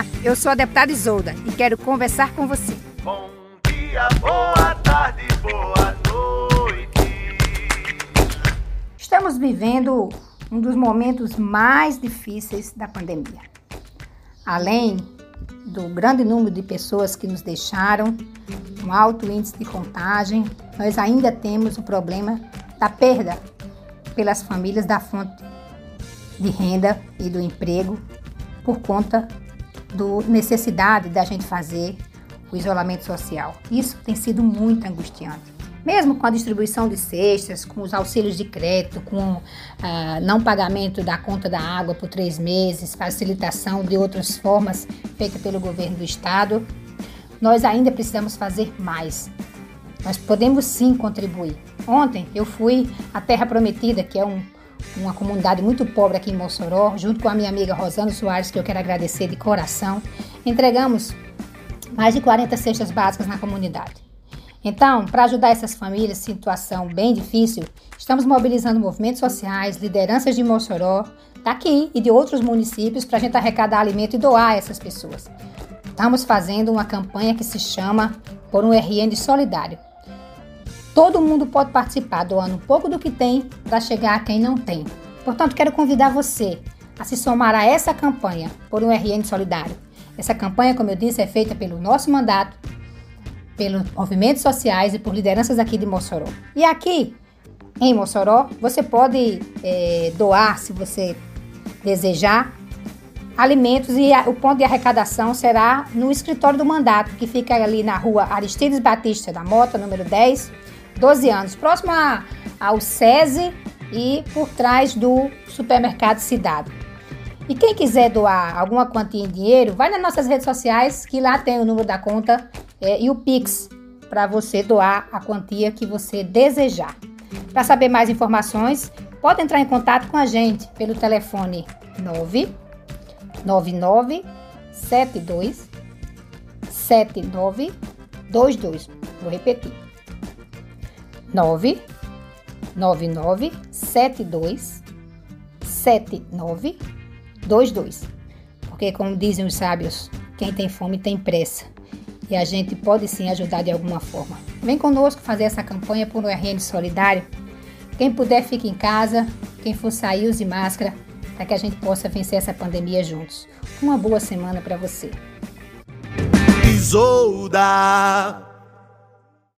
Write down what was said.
Olá, eu sou a deputada Isolda e quero conversar com você. Bom dia, boa tarde, boa noite. Estamos vivendo um dos momentos mais difíceis da pandemia. Além do grande número de pessoas que nos deixaram, um alto índice de contagem, nós ainda temos o problema da perda pelas famílias da fonte de renda e do emprego por conta da necessidade da gente fazer o isolamento social. Isso tem sido muito angustiante. Mesmo com a distribuição de cestas, com os auxílios de crédito, com ah, não pagamento da conta da água por três meses, facilitação de outras formas feitas pelo governo do estado, nós ainda precisamos fazer mais. Nós podemos sim contribuir. Ontem eu fui à Terra Prometida, que é um, uma comunidade muito pobre aqui em Mossoró, junto com a minha amiga Rosana Soares, que eu quero agradecer de coração. Entregamos mais de 40 cestas básicas na comunidade. Então, para ajudar essas famílias em situação bem difícil, estamos mobilizando movimentos sociais, lideranças de Mossoró, daqui e de outros municípios para a gente arrecadar alimento e doar a essas pessoas. Estamos fazendo uma campanha que se chama Por um RN Solidário. Todo mundo pode participar, doando um pouco do que tem para chegar a quem não tem. Portanto, quero convidar você a se somar a essa campanha por um RN Solidário. Essa campanha, como eu disse, é feita pelo nosso mandato, pelos movimentos sociais e por lideranças aqui de Mossoró. E aqui em Mossoró, você pode é, doar, se você desejar, alimentos e o ponto de arrecadação será no escritório do mandato, que fica ali na rua Aristides Batista da Mota, número 10, 12 anos, próximo a, ao SESI e por trás do supermercado Cidade. E quem quiser doar alguma quantia em dinheiro, vai nas nossas redes sociais, que lá tem o número da conta é, e o Pix para você doar a quantia que você desejar. Para saber mais informações, pode entrar em contato com a gente pelo telefone 999 72 7922. Vou repetir. 999 72 7922. Porque, como dizem os sábios, quem tem fome tem pressa. E a gente pode sim ajudar de alguma forma. Vem conosco fazer essa campanha por um RN solidário. Quem puder, fique em casa. Quem for sair, use máscara para que a gente possa vencer essa pandemia juntos. Uma boa semana para você. Isolda.